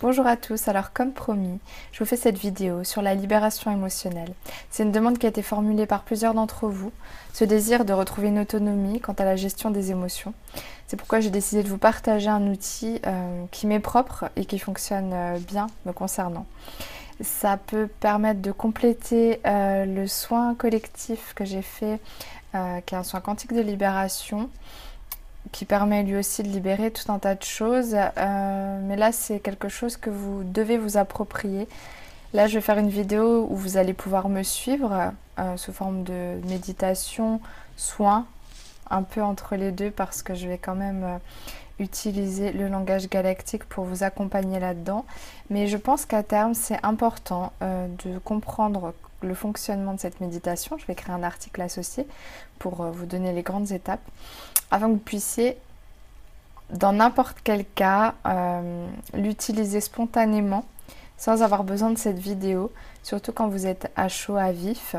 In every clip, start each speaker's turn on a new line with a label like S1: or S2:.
S1: Bonjour à tous, alors comme promis, je vous fais cette vidéo sur la libération émotionnelle. C'est une demande qui a été formulée par plusieurs d'entre vous, ce désir de retrouver une autonomie quant à la gestion des émotions. C'est pourquoi j'ai décidé de vous partager un outil euh, qui m'est propre et qui fonctionne euh, bien me concernant. Ça peut permettre de compléter euh, le soin collectif que j'ai fait, qui est un soin quantique de libération qui permet lui aussi de libérer tout un tas de choses. Euh, mais là, c'est quelque chose que vous devez vous approprier. Là, je vais faire une vidéo où vous allez pouvoir me suivre euh, sous forme de méditation, soin, un peu entre les deux parce que je vais quand même euh, utiliser le langage galactique pour vous accompagner là-dedans. Mais je pense qu'à terme, c'est important de comprendre le fonctionnement de cette méditation. Je vais créer un article associé pour vous donner les grandes étapes afin que vous puissiez, dans n'importe quel cas, euh, l'utiliser spontanément sans avoir besoin de cette vidéo, surtout quand vous êtes à chaud, à vif,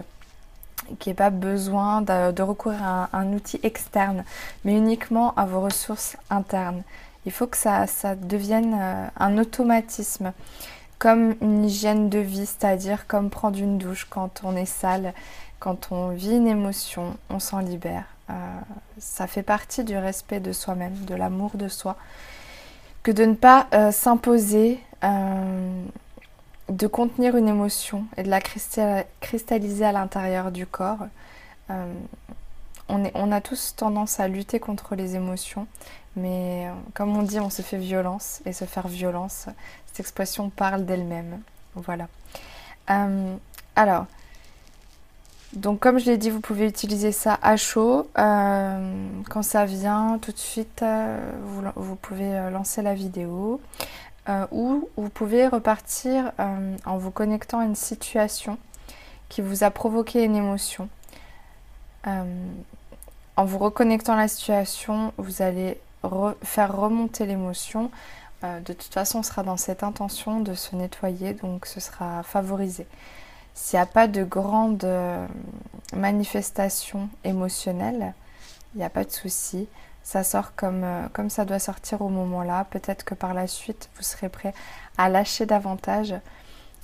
S1: qui n'y pas besoin de, recourir à un, outil externe, mais uniquement à vos ressources internes. Il faut que ça, ça devienne euh, un automatisme, comme une hygiène de vie, c'est-à-dire comme prendre une douche quand on est sale, quand on vit une émotion, on s'en libère. Euh, ça fait partie du respect de soi-même, de l'amour de soi, que de ne pas euh, s'imposer euh, de contenir une émotion et de la cristalliser à l'intérieur du corps. On, a tous tendance à lutter contre les émotions, mais comme on dit, on se fait violence, et se faire violence, cette expression parle d'elle-même. Voilà. alors, donc comme je l'ai dit, vous pouvez utiliser ça à chaud. Euh, quand ça vient, tout de suite, euh, vous, pouvez euh, lancer la vidéo. ou vous pouvez repartir en vous connectant à une situation qui vous a provoqué une émotion. En vous reconnectant à la situation, vous allez faire remonter l'émotion. de toute façon, on sera dans cette intention de se nettoyer, donc ce sera favorisé. S'il n'y a pas de grande euh, manifestation émotionnelle, il n'y a pas de souci. Ça sort comme, euh, comme ça doit sortir au moment-là. Peut-être que par la suite, vous serez prêt à lâcher davantage.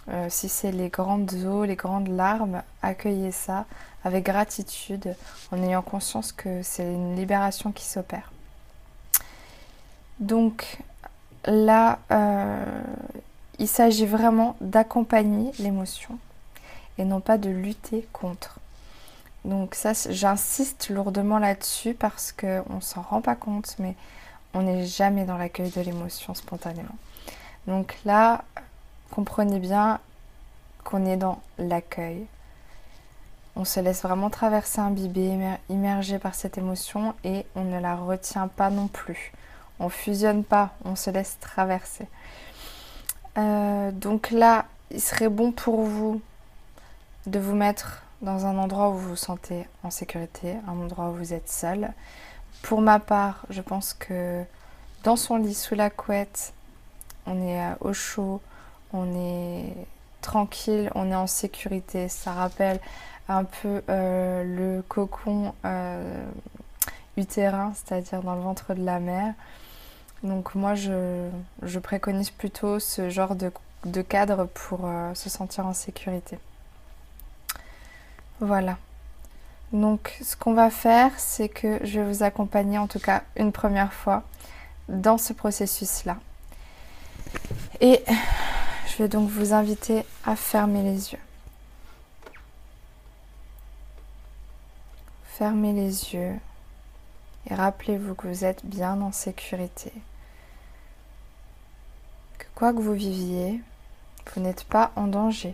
S1: Euh, si c'est les grandes eaux, les grandes larmes, accueillez ça avec gratitude en ayant conscience que c'est une libération qui s'opère. Donc là, il s'agit vraiment d'accompagner l'émotion et non pas de lutter contre. Donc ça, j'insiste lourdement là-dessus parce qu'on ne s'en rend pas compte, mais on n'est jamais dans l'accueil de l'émotion spontanément. Donc là, comprenez bien qu'on est dans l'accueil. On se laisse vraiment traverser, imbibé, immergé par cette émotion et on ne la retient pas non plus. On fusionne pas, on se laisse traverser. Euh, donc là, il serait bon pour vous de vous mettre dans un endroit où vous vous sentez en sécurité, un endroit où vous êtes seul. Pour ma part, je pense que dans son lit, sous la couette, on est euh, au chaud, on est tranquille, on est en sécurité. Ça rappelle un peu euh, le cocon euh, utérin, c'est-à-dire dans le ventre de la mère. Donc moi, je, préconise plutôt ce genre de, cadre pour se sentir en sécurité. Voilà. Donc ce qu'on va faire, c'est que je vais vous accompagner en tout cas une première fois dans ce processus-là. Et je vais donc vous inviter à fermer les yeux. Fermez les yeux et rappelez-vous que vous êtes bien en sécurité. Que quoi que vous viviez, vous n'êtes pas en danger.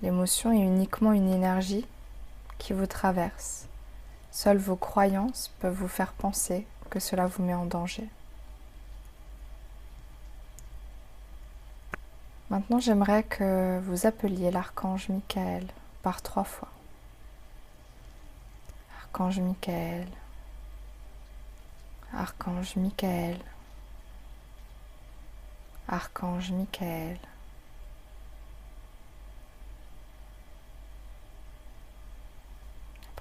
S1: L'émotion est uniquement une énergie qui vous traverse. Seules vos croyances peuvent vous faire penser que cela vous met en danger. Maintenant, j'aimerais que vous appeliez l'archange Michael par trois fois. Archange Michael. Archange Michael. Archange Michael.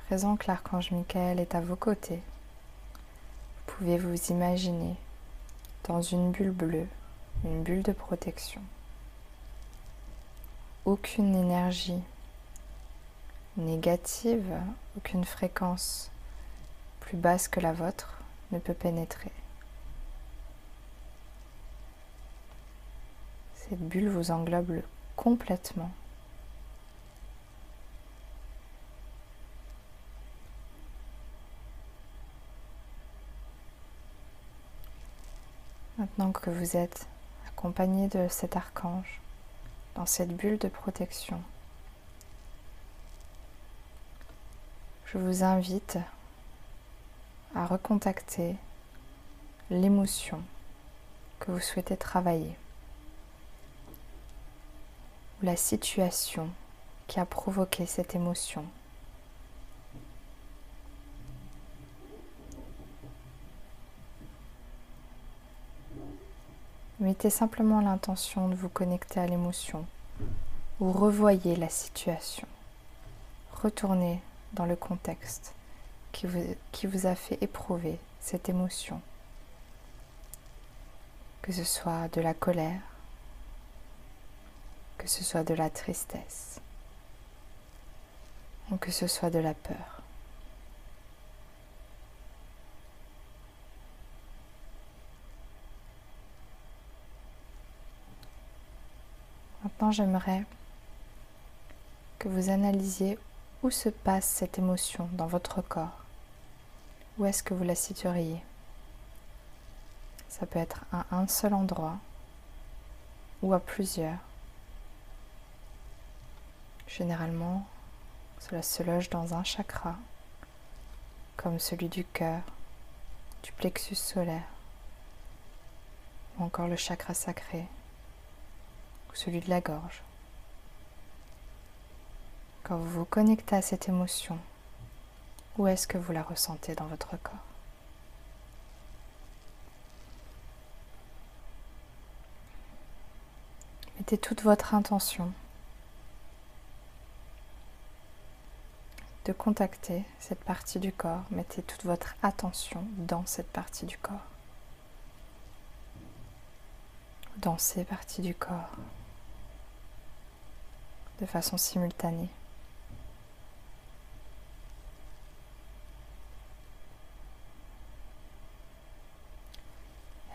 S1: présent que l'archange Michael est à vos côtés, vous pouvez vous imaginer dans une bulle bleue une bulle de protection. Aucune énergie négative, aucune fréquence plus basse que la vôtre ne peut pénétrer. Cette bulle vous englobe complètement. Maintenant que vous êtes accompagné de cet archange dans cette bulle de protection, je vous invite à recontacter l'émotion que vous souhaitez travailler ou la situation qui a provoqué cette émotion. Mettez simplement l'intention de vous connecter à l'émotion ou revoyez la situation. Retournez dans le contexte qui vous, a fait éprouver cette émotion. Que ce soit de la colère, que ce soit de la tristesse ou que ce soit de la peur. Maintenant, j'aimerais que vous analysiez où se passe cette émotion dans votre corps? Où est-ce que vous la situeriez? Ça peut être à un seul endroit ou à plusieurs. Généralement, cela se loge dans un chakra, comme celui du cœur, du plexus solaire, ou encore le chakra sacré, ou celui de la gorge. Quand vous vous connectez à cette émotion, où est-ce que vous la ressentez dans votre corps? Mettez toute votre intention de contacter cette partie du corps. Mettez toute votre attention dans cette partie du corps. Dans ces parties du corps. De façon simultanée.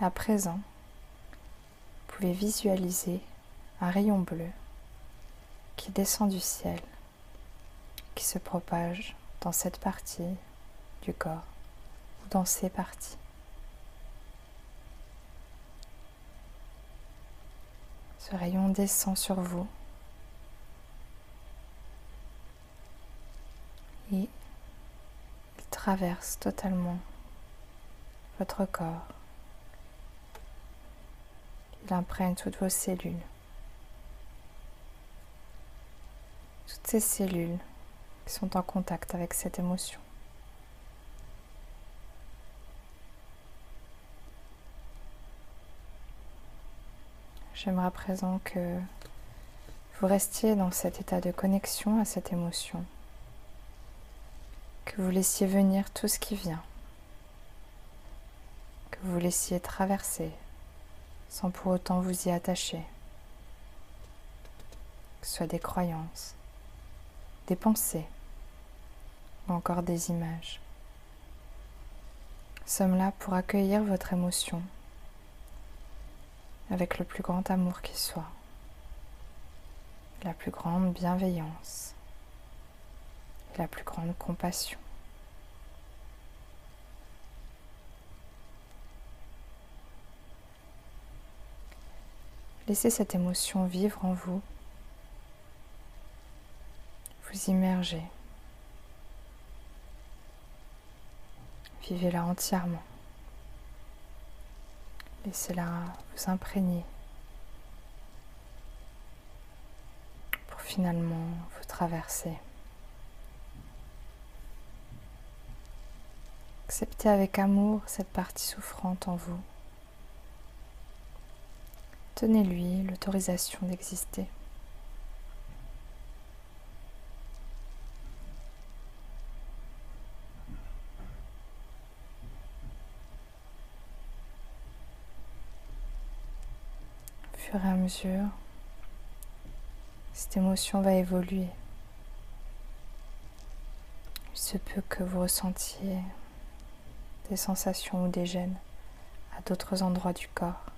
S1: À présent, vous pouvez visualiser un rayon bleu qui descend du ciel qui se propage dans cette partie du corps ou dans ces parties. Ce rayon descend sur vous et il traverse totalement votre corps. Il imprègne toutes vos cellules. Toutes ces cellules qui sont en contact avec cette émotion. J'aimerais à présent que vous restiez dans cet état de connexion à cette émotion, que vous laissiez venir tout ce qui vient, que vous laissiez traverser sans pour autant vous y attacher, que ce soit des croyances, des pensées ou encore des images. Sommes là pour accueillir votre émotion avec le plus grand amour qui soit, la plus grande bienveillance et la plus grande compassion. Laissez cette émotion vivre en vous vous immerger. Vivez-la entièrement. Laissez-la vous imprégner pour finalement vous traverser. Acceptez avec amour cette partie souffrante en vous. Tenez-lui l'autorisation d'exister. fur et à mesure, cette émotion va évoluer. Il se peut que vous ressentiez des sensations ou des gènes à d'autres endroits du corps.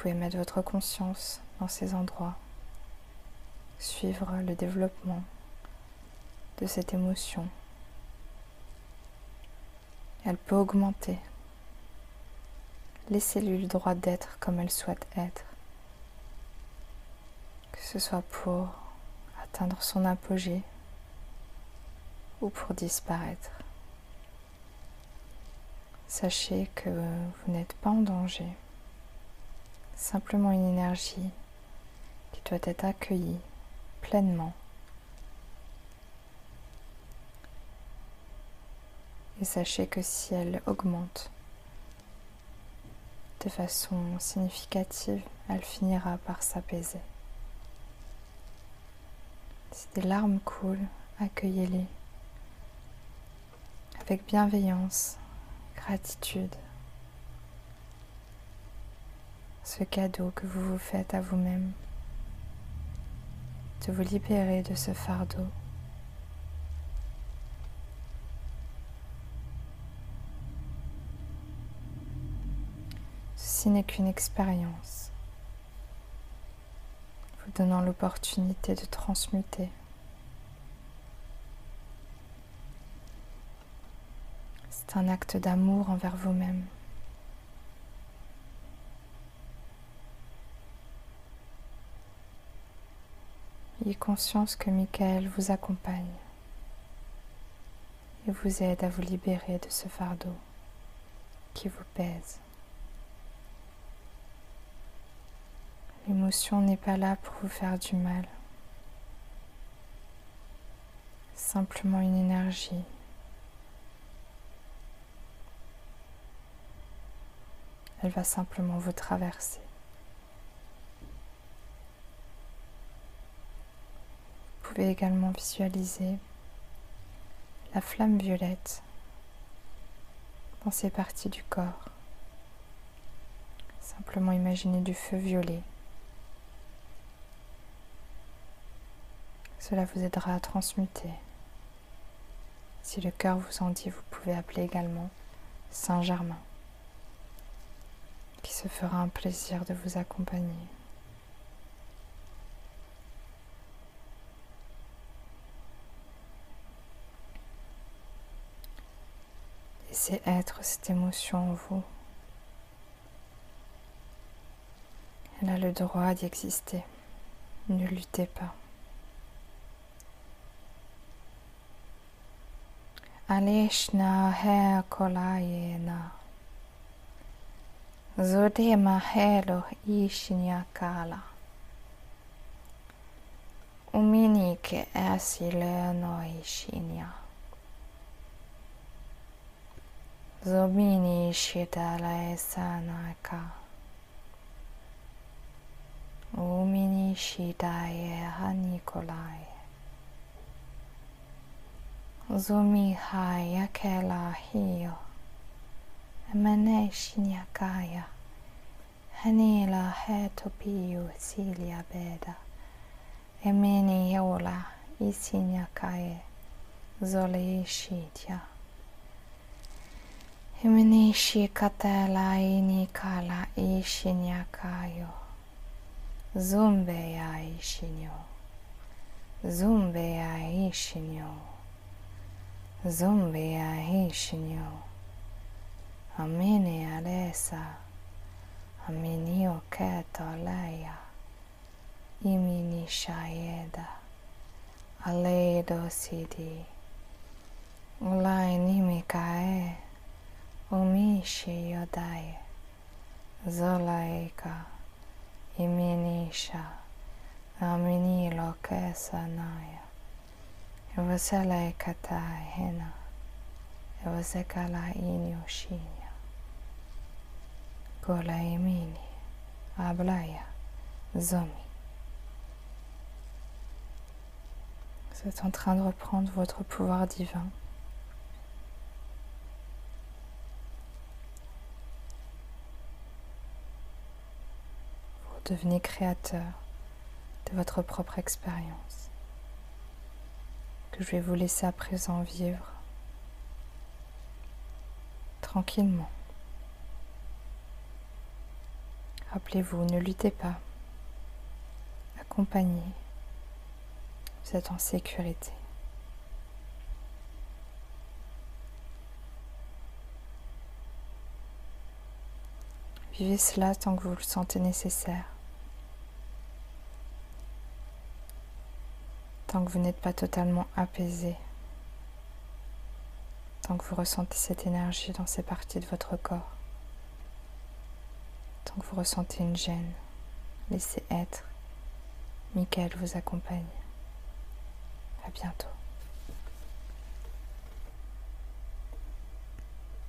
S1: Pouvez mettre votre conscience dans ces endroits, suivre le développement de cette émotion. Elle peut augmenter. Laissez-lui le droit d'être comme elle souhaite être. Que ce soit pour atteindre son apogée ou pour disparaître. Sachez que vous n'êtes pas en danger, simplement une énergie qui doit être accueillie pleinement Et sachez que si elle augmente de façon significative, elle finira par s'apaiser. Si des larmes coulent, accueillez-les avec bienveillance, gratitude. Ce cadeau que vous vous faites à vous-même, de vous libérer de ce fardeau Ceci n'est qu'une expérience, vous donnant l'opportunité de transmuter. C'est un acte d'amour envers vous-même. Ayez conscience que Michael vous accompagne et vous aide à vous libérer de ce fardeau qui vous pèse. L'émotion n'est pas là pour vous faire du mal. Simplement une énergie. Elle va simplement vous traverser. Pouvez également visualiser la flamme violette dans ces parties du corps. Simplement imaginer du feu violet Cela vous aidera à transmuter. Si le cœur vous en dit, vous pouvez appeler également Saint Germain, qui se fera un plaisir de vous accompagner. Laissez être cette émotion en vous. Elle a le droit d'y exister. Ne luttez pas. Alishna he kolayena. Zodema helo ishinyakala. Umini ke asile no ishinya. Zobniši dalej sanaka. Umini shidaye hanikolai. Zumi hayakela hiyo. Mene shinyakaya. Hanila hetopiyu silia beda. Emini yola isinyakaye. Zole shitia. Emeni shikatela inikala ishinyakayo. Zumbe ya ishinyo. Zumbe ya ishinyo. Zumbi ya hishinyo. Amini alesa. Aminio keto leia. Imini shayeda. Aledo sidi. Ulai nimikae. Umishi yodaye. Zolaika. Iminisha. Amini lokesa naya. Evasela kata hena. Evasekala inyoshinya. Imini. Ablaya. Zomi. Vous êtes en train de reprendre votre pouvoir divin. Devenez créateur de votre propre expérience que je vais vous laisser à présent vivre tranquillement. Rappelez-vous, ne luttez pas. Accompagnez. Vous êtes en sécurité. Vivez cela tant que vous le sentez nécessaire. Tant que vous n'êtes pas totalement apaisé. Tant que vous ressentez cette énergie dans ces parties de votre corps. Tant que vous ressentez une gêne, laissez être. Michael vous accompagne. À bientôt.